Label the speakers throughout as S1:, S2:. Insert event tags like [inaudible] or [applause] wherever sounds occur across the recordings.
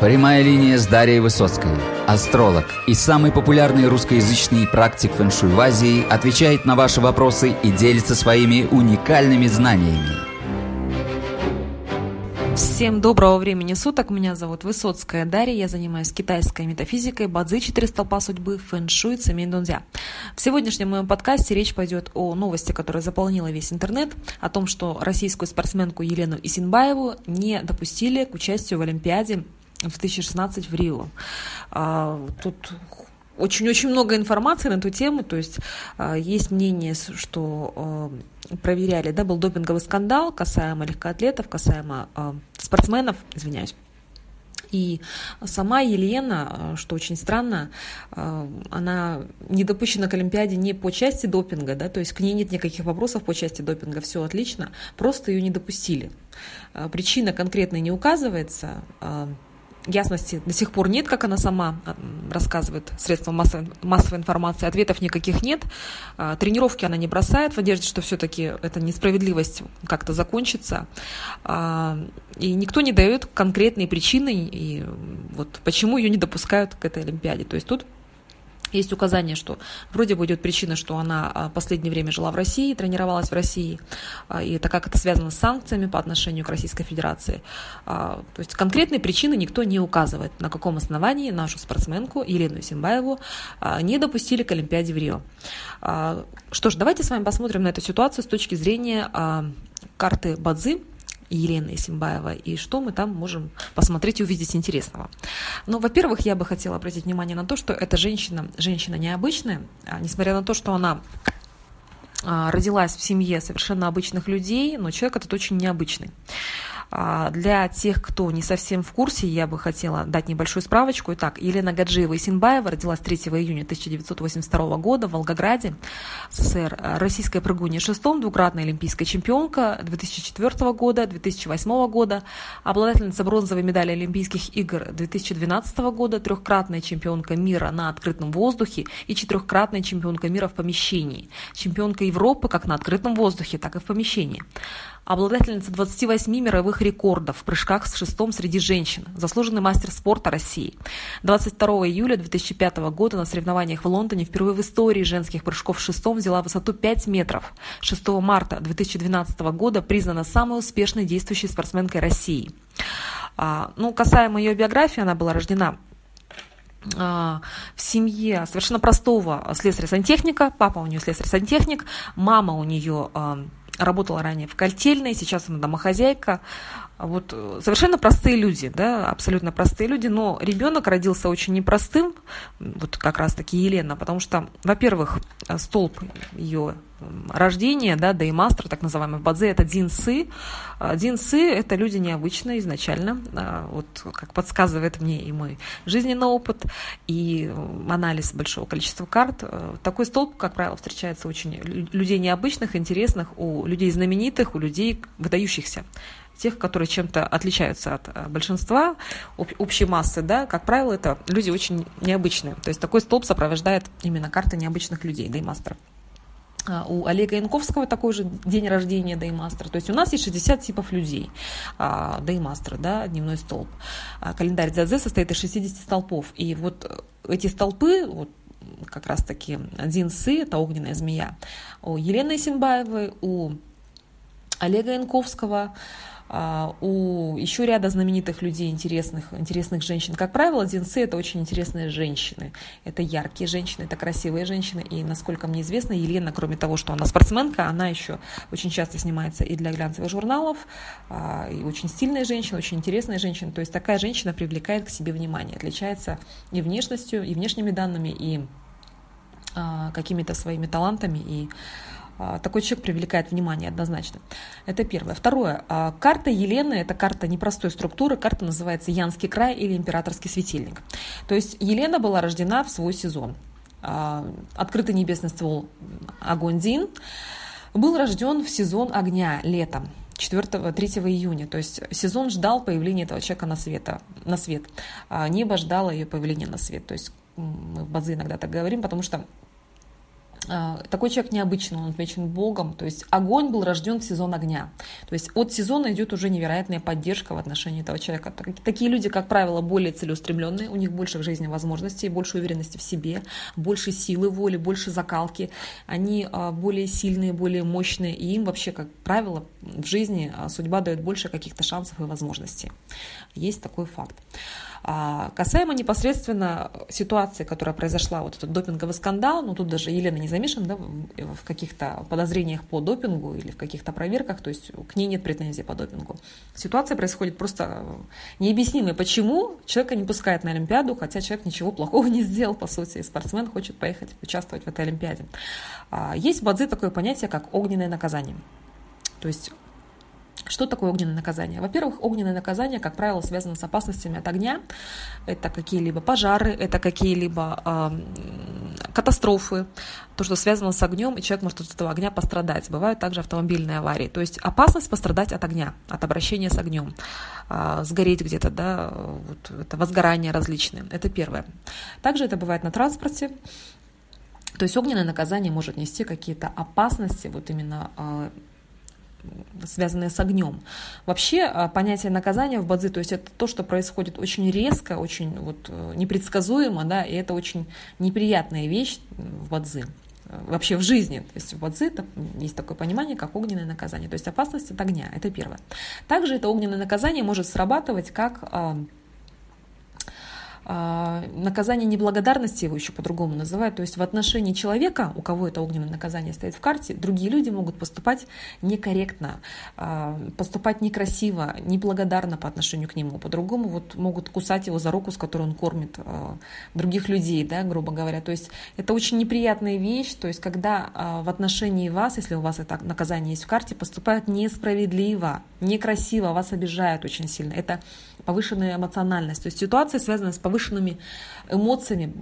S1: Прямая линия с Дарьей Высоцкой. Астролог и самый популярный русскоязычный практик фэншуй в Азии отвечает на ваши вопросы и делится своими уникальными знаниями.
S2: Всем доброго времени суток. Меня зовут Высоцкая Дарья. Я занимаюсь китайской метафизикой, бадзи, четыре столпа судьбы, фэншуй, цемень дунзя. В сегодняшнем моем подкасте речь пойдет о новости, которая заполнила весь интернет, о том, что российскую спортсменку Елену Исинбаеву не допустили к участию в Олимпиаде в 2016 в Рио. А, тут очень-очень много информации на эту тему, то есть а, есть мнение, что а, проверяли, да, был допинговый скандал касаемо легкоатлетов, касаемо спортсменов, извиняюсь. И сама Елена, что очень странно, она не допущена к Олимпиаде не по части допинга, да, то есть к ней нет никаких вопросов по части допинга, все отлично, просто ее не допустили. Причина конкретная не указывается, ясности до сих пор нет, как она сама а, рассказывает средствам массовой, массовой информации. Ответов никаких нет. А, тренировки она не бросает в надежде, что все-таки эта несправедливость как-то закончится. А, и никто не дает конкретные причины, и вот почему ее не допускают к этой Олимпиаде. То есть тут есть указание, что вроде бы идет причина, что она а, последнее время жила в России, тренировалась в России, а, и это как это связано с санкциями по отношению к Российской Федерации. А, то есть конкретные причины никто не указывает, на каком основании нашу спортсменку Елену Симбаеву не допустили к Олимпиаде в Рио. Что ж, давайте с вами посмотрим на эту ситуацию с точки зрения карты Бадзи, Елены Исимбаева, и что мы там можем посмотреть и увидеть интересного. Ну, во-первых, я бы хотела обратить внимание на то, что эта женщина, женщина необычная, а, несмотря на то, что она а, родилась в семье совершенно обычных людей, но человек этот очень необычный. А, для тех, кто не совсем в курсе, я бы хотела дать небольшую справочку. Итак, Елена Гаджиева Исинбаева родилась 3 июня 1982 года в Волгограде, СССР. Российская прыгунья шестом, двукратная олимпийская чемпионка 2004 года, 2008 года, обладательница бронзовой медали Олимпийских игр 2012 года, трехкратная чемпионка мира на открытом воздухе и четырехкратная чемпионка мира в помещении, чемпионка Европы как на открытом воздухе, так и в помещении обладательница 28 мировых рекордов в прыжках с шестом среди женщин, заслуженный мастер спорта России. 22 июля 2005 года на соревнованиях в Лондоне впервые в истории женских прыжков с шестом взяла высоту 5 метров. 6 марта 2012 года признана самой успешной действующей спортсменкой России. А, ну, касаемо ее биографии, она была рождена а, в семье совершенно простого слесаря-сантехника. Папа у нее слесарь-сантехник, мама у нее а, работала ранее в Кольтельной, сейчас она домохозяйка. Вот э, совершенно простые люди, да, абсолютно простые люди, но ребенок родился очень непростым, вот как раз-таки Елена, потому что, во-первых, столб ее рождения, да, да и мастер, так называемый в Бадзе, это динсы. А, динсы – это люди необычные изначально, а, вот как подсказывает мне и мой жизненный опыт, и анализ большого количества карт. Э, такой столб, как правило, встречается очень людей необычных, интересных, у людей знаменитых, у людей выдающихся тех, которые чем-то отличаются от большинства общей массы, да, как правило, это люди очень необычные. То есть такой столб сопровождает именно карта необычных людей, деймастеров. А, у Олега Янковского такой же день рождения Деймастера. То есть у нас есть 60 типов людей а, Деймастера, да, дневной столб. А, календарь Дзадзе состоит из 60 столпов. И вот эти столпы, вот как раз-таки один сы, это огненная змея, у Елены Симбаевой, у Олега Янковского, у еще ряда знаменитых людей, интересных, интересных женщин. Как правило, динсы – это очень интересные женщины. Это яркие женщины, это красивые женщины. И, насколько мне известно, Елена, кроме того, что она спортсменка, она еще очень часто снимается и для глянцевых журналов, а, и очень стильная женщина, очень интересная женщина. То есть такая женщина привлекает к себе внимание, отличается и внешностью, и внешними данными, и а, какими-то своими талантами, и а, такой человек привлекает внимание однозначно. Это первое. Второе. А, карта Елены – это карта непростой структуры. Карта называется Янский край или Императорский светильник. То есть Елена была рождена в свой сезон. А, открытый небесный ствол огонь Дин был рожден в сезон огня летом. 4 3 июня. То есть сезон ждал появления этого человека на, света, на свет. А небо ждало ее появления на свет. То есть мы в базы иногда так говорим, потому что а, такой человек необычный, он отмечен Богом. То есть огонь был рожден в сезон огня. То есть от сезона идет уже невероятная поддержка в отношении этого человека. Такие люди, как правило, более целеустремленные, у них больше в жизни возможностей, больше уверенности в себе, больше силы воли, больше закалки. Они а, более сильные, более мощные, и им вообще, как правило, в жизни а, судьба дает больше каких-то шансов и возможностей. Есть такой факт. А касаемо непосредственно ситуации, которая произошла, вот этот допинговый скандал, ну тут даже Елена не замешана да, в каких-то подозрениях по допингу или в каких-то проверках, то есть к ней нет претензий по допингу. Ситуация происходит просто необъяснимой, почему человека не пускают на Олимпиаду, хотя человек ничего плохого [laughs] не сделал, по сути, и спортсмен хочет поехать участвовать в этой Олимпиаде. А, есть в Бадзи такое понятие, как огненное наказание. То есть что такое огненное наказание? Во-первых, огненное наказание, как правило, связано с опасностями от огня. Это какие-либо пожары, это какие-либо э, катастрофы, то, что связано с огнем, и человек может от этого огня пострадать. Бывают также автомобильные аварии. То есть опасность пострадать от огня, от обращения с огнем, э, сгореть где-то, да, вот это возгорания различные. Это первое. Также это бывает на транспорте. То есть огненное наказание может нести какие-то опасности, вот именно э, связанные с огнем. Вообще а, понятие наказания в бадзи, то есть это то, что происходит очень резко, очень вот э, непредсказуемо, да, и это очень неприятная вещь в бадзи вообще в жизни. То есть в бадзи есть такое понимание, как огненное наказание. То есть опасность от огня, это первое. Также это огненное наказание может срабатывать как а, наказание неблагодарности его еще по-другому называют. То есть в отношении человека, у кого это огненное наказание стоит в карте, другие люди могут поступать некорректно, а, поступать некрасиво, неблагодарно по отношению к нему. По-другому вот могут кусать его за руку, с которой он кормит а, других людей, да, грубо говоря. То есть это очень неприятная вещь, то есть когда в отношении вас, если у вас это наказание есть в карте, поступают несправедливо, некрасиво, вас обижают очень сильно. Это повышенная эмоциональность. То есть ситуация связана с повышенными эмоциями,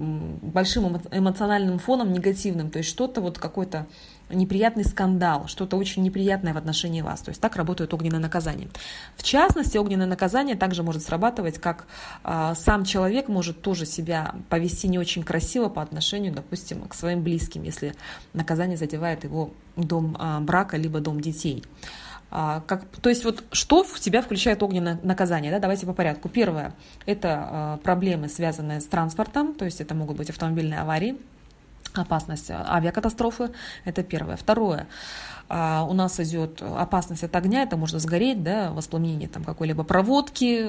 S2: большим эмоциональным фоном негативным. То есть что-то вот какой-то неприятный скандал, что-то очень неприятное в отношении вас. То есть так работает огненное наказание. В частности, огненное наказание также может срабатывать, как э, сам человек может тоже себя повести не очень красиво по отношению, допустим, к своим близким, если наказание задевает его дом э, брака либо дом детей. А, как, то есть вот что в себя включает огненное наказание? Да? Давайте по порядку. Первое – это а, проблемы, связанные с транспортом, то есть это могут быть автомобильные аварии, опасность авиакатастрофы, это первое. Второе, а, у нас идет опасность от огня, это можно сгореть, да, воспламенение там какой-либо проводки,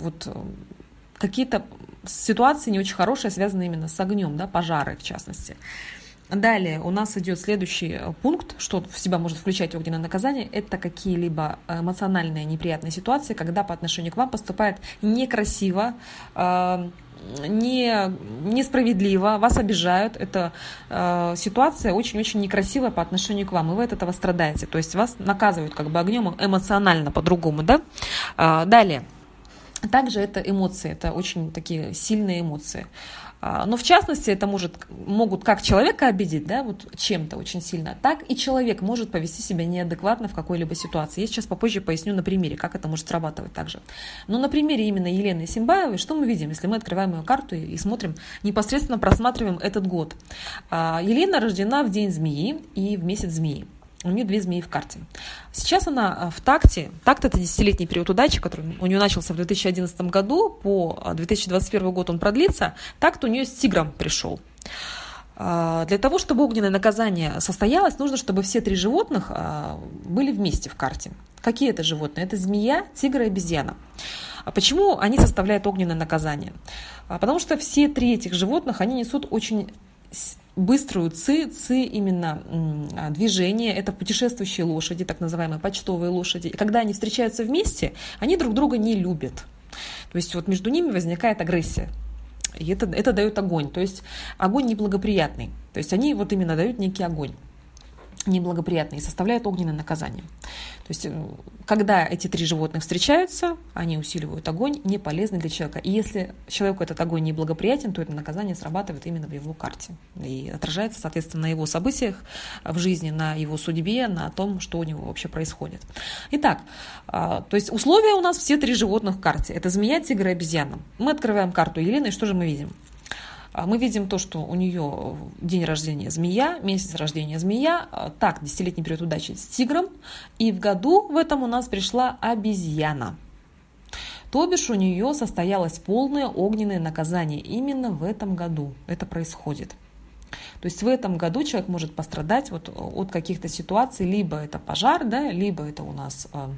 S2: вот какие-то ситуации не очень хорошие, связанные именно с огнем, да, пожары в частности. Далее у нас идет следующий э, пункт, что в себя может включать огненное наказание, это какие-либо эмоциональные неприятные ситуации, когда по отношению к вам поступает некрасиво, э, не, несправедливо, вас обижают. Это э, ситуация очень-очень некрасивая по отношению к вам, и вы от этого страдаете. То есть вас наказывают как бы огнем эмоционально по-другому. Да? Э, далее. Также это эмоции, это очень такие сильные эмоции. Но в частности это может, могут как человека обидеть, да, вот чем-то очень сильно, так и человек может повести себя неадекватно в какой-либо ситуации. Я сейчас попозже поясню на примере, как это может срабатывать также. Но на примере именно Елены Симбаевой, что мы видим, если мы открываем ее карту и смотрим, непосредственно просматриваем этот год. А, Елена рождена в день змеи и в месяц змеи. У нее две змеи в карте. Сейчас она а, в такте. Такт – это десятилетний период удачи, который у нее начался в 2011 году. По 2021 а, год он продлится. Такт у нее с тигром пришел. А, для того, чтобы огненное наказание состоялось, нужно, чтобы все три животных были вместе в карте. Какие это животные? Это змея, тигр и обезьяна. А почему они составляют огненное наказание? Потому что все три этих животных, они несут очень быструю ци, ци именно а, движение, это путешествующие лошади, так называемые почтовые лошади. И когда они встречаются вместе, они друг друга не любят. То есть вот между ними возникает агрессия. И это, это дает огонь. То есть огонь неблагоприятный. То есть они вот именно дают некий огонь неблагоприятные составляют огненное наказание. То есть, э, когда эти три животных встречаются, они усиливают огонь, не полезный для человека. И если человеку этот огонь неблагоприятен, то это наказание срабатывает именно в его карте. И отражается, соответственно, на его событиях в жизни, на его судьбе, на том, что у него вообще происходит. Итак, а, то есть условия у нас все три животных в карте. Это змея, тигр и обезьяна. Мы открываем карту Елены, и что же мы видим? А мы видим то, что у нее день рождения змея, месяц рождения змея, а, так, десятилетний период удачи с тигром, и в году в этом у нас пришла обезьяна. То бишь у нее состоялось полное огненное наказание именно в этом году. Это происходит. То есть в этом году человек может пострадать вот от каких-то ситуаций, либо это пожар, да, либо это у нас а,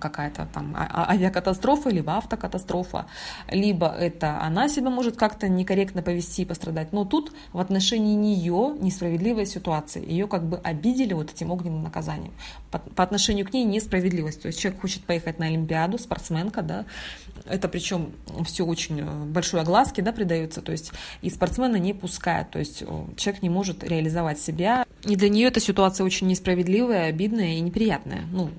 S2: какая-то там а, а, авиакатастрофа, либо автокатастрофа, либо это она себя может как-то некорректно повести и пострадать. Но тут в отношении нее несправедливая ситуация. Ее как бы обидели вот этим огненным наказанием. По, по отношению к ней несправедливость. То есть человек хочет поехать на Олимпиаду, спортсменка, да, это причем все очень э, большой огласки, да, придается, то есть и спортсмена не пускают, то есть э, человек не может реализовать себя. И для нее эта ситуация очень несправедливая, обидная и неприятная. Ну,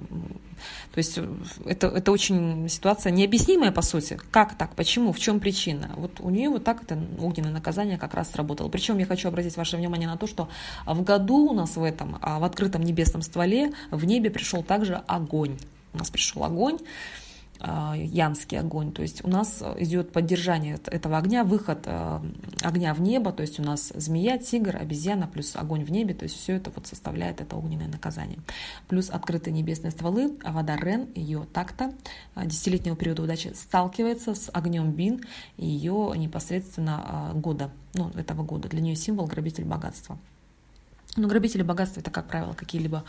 S2: то есть э, это, это очень ситуация необъяснимая, по сути. Как так? Почему? В чем причина? Вот у нее вот так это огненное наказание как раз сработало. Причем я хочу обратить ваше внимание на то, что в году у нас в этом, а, в открытом небесном стволе, в небе пришел также огонь. У нас пришел огонь. А, янский огонь. То есть у нас идет поддержание этого огня, выход а, огня в небо, то есть у нас змея, тигр, обезьяна плюс огонь в небе, то есть все это вот составляет это огненное наказание. Плюс открытые небесные стволы, а вода Рен, ее такта, десятилетнего периода удачи сталкивается с огнем Бин и ее непосредственно года, ну, этого года. Для нее символ грабитель богатства. Но грабители богатства это, как правило, какие-либо а,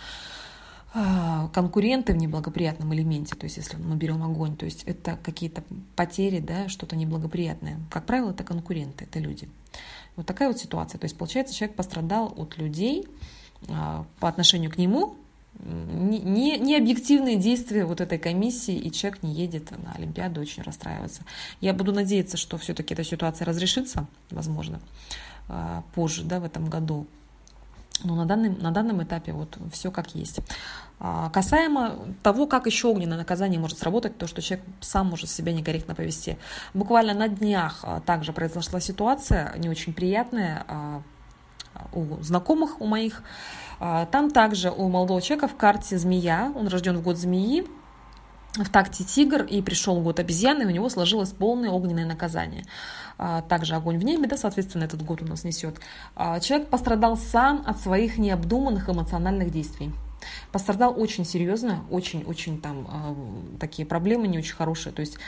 S2: конкуренты в неблагоприятном элементе, то есть если мы берем огонь, то есть это какие-то потери, да, что-то неблагоприятное. Как правило, это конкуренты, это люди. Вот такая вот ситуация. То есть, получается, человек пострадал от людей а, по отношению к нему, не, не объективные действия вот этой комиссии, и человек не едет на Олимпиаду, очень расстраивается. Я буду надеяться, что все-таки эта ситуация разрешится, возможно, а, позже, да, в этом году. Но на данном, на данном этапе вот все как есть. А, касаемо того, как еще огненное наказание может сработать, то, что человек сам может себя некорректно повести. Буквально на днях а, также произошла ситуация не очень приятная а, у знакомых у моих. Там также у молодого человека в карте змея, он рожден в год змеи, в такте тигр и пришел год обезьяны, и у него сложилось полное огненное наказание. Также огонь в небе, да, соответственно, этот год у нас несет. Человек пострадал сам от своих необдуманных эмоциональных действий. Пострадал очень серьезно, очень-очень там э, такие проблемы не очень хорошие. То есть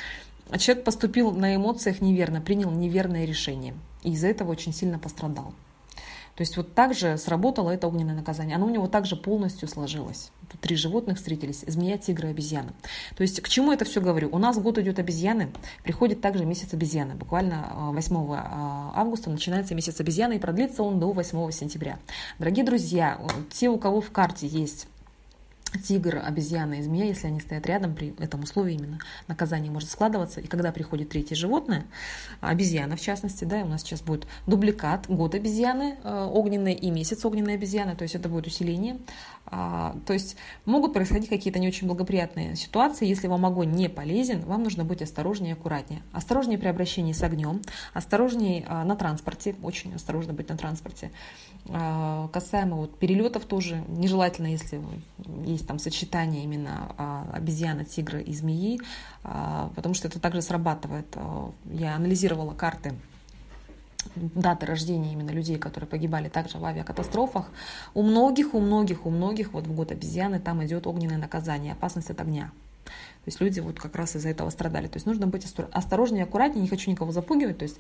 S2: человек поступил на эмоциях неверно, принял неверное решение. И из-за этого очень сильно пострадал. То есть вот так же сработало это огненное наказание. Оно у него также полностью сложилось. Три животных встретились. Змея, тигр и обезьяна. То есть к чему это все говорю? У нас год идет обезьяны. Приходит также месяц обезьяны. Буквально 8 э, э, августа начинается месяц обезьяны и продлится он до 8 сентября. Дорогие друзья, те, у кого в карте есть тигр, обезьяна и змея, если они стоят рядом, при этом условии именно наказание может складываться. И когда приходит третье животное, обезьяна в частности, да, у нас сейчас будет дубликат, год обезьяны э, огненной и месяц огненной обезьяны, то есть это будет усиление. А, то есть могут происходить какие-то не очень благоприятные ситуации. Если вам огонь не полезен, вам нужно быть осторожнее и аккуратнее. Осторожнее при обращении с огнем, осторожнее а, на транспорте, очень осторожно быть на транспорте. А, касаемо вот перелетов тоже нежелательно, если есть там сочетание именно а, обезьяны, тигра и змеи, а, потому что это также срабатывает. Я анализировала карты даты рождения именно людей, которые погибали также в авиакатастрофах. У многих, у многих, у многих вот в год обезьяны там идет огненное наказание, опасность от огня. То есть люди вот как раз из-за этого страдали. То есть нужно быть осторожнее, аккуратнее, не хочу никого запугивать. То есть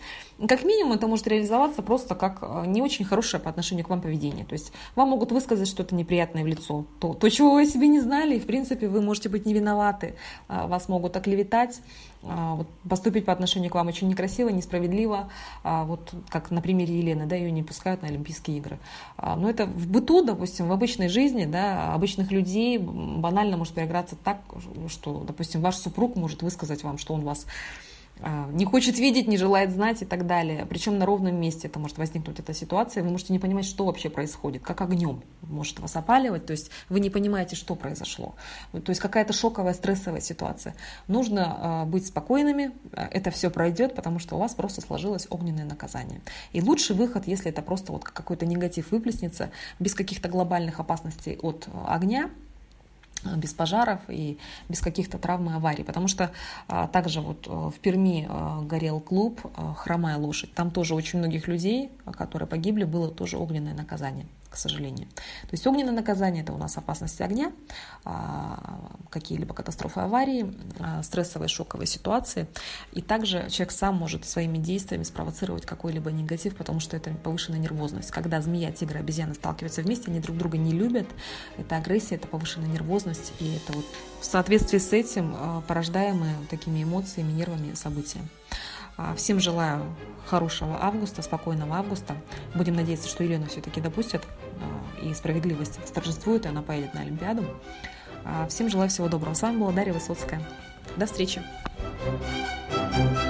S2: как минимум это может реализоваться просто как э, не очень хорошее по отношению к вам поведение. То есть вам могут высказать что-то неприятное в лицо, то, то чего вы себе не знали, и в принципе вы можете быть не виноваты. А, вас могут оклеветать, а, вот, поступить по отношению к вам очень некрасиво, несправедливо. А, вот как на примере Елены, да, ее не пускают на Олимпийские игры. Но это в быту, допустим, в обычной жизни, да, обычных людей банально может проиграться так, что, допустим, допустим, ваш супруг может высказать вам, что он вас а, не хочет видеть, не желает знать и так далее. Причем на ровном месте это может возникнуть эта ситуация. Вы можете не понимать, что вообще происходит, как огнем может вас опаливать. То есть вы не понимаете, что произошло. То есть какая-то шоковая, стрессовая ситуация. Нужно а, быть спокойными, это все пройдет, потому что у вас просто сложилось огненное наказание. И лучший выход, если это просто вот какой-то негатив выплеснется, без каких-то глобальных опасностей от огня, без пожаров и без каких-то травм и аварий. Потому что а, также вот в Перми а, горел клуб а, «Хромая лошадь». Там тоже очень многих людей, которые погибли, было тоже огненное наказание к сожалению. То есть огненное наказание – это у нас опасность огня, а, какие-либо катастрофы, аварии, а, стрессовые, шоковые ситуации. И также человек сам может своими действиями спровоцировать какой-либо негатив, потому что это повышенная нервозность. Когда змея, тигр обезьяна сталкиваются вместе, они друг друга не любят. Это агрессия, это повышенная нервозность. И это вот в соответствии с этим а, порождаемые такими эмоциями, нервами события. А, всем желаю хорошего августа, спокойного августа. Будем надеяться, что Елену все-таки допустят, а, и справедливость торжествует, и она поедет на Олимпиаду. А, всем желаю всего доброго. С вами была Дарья Высоцкая. До встречи. thank you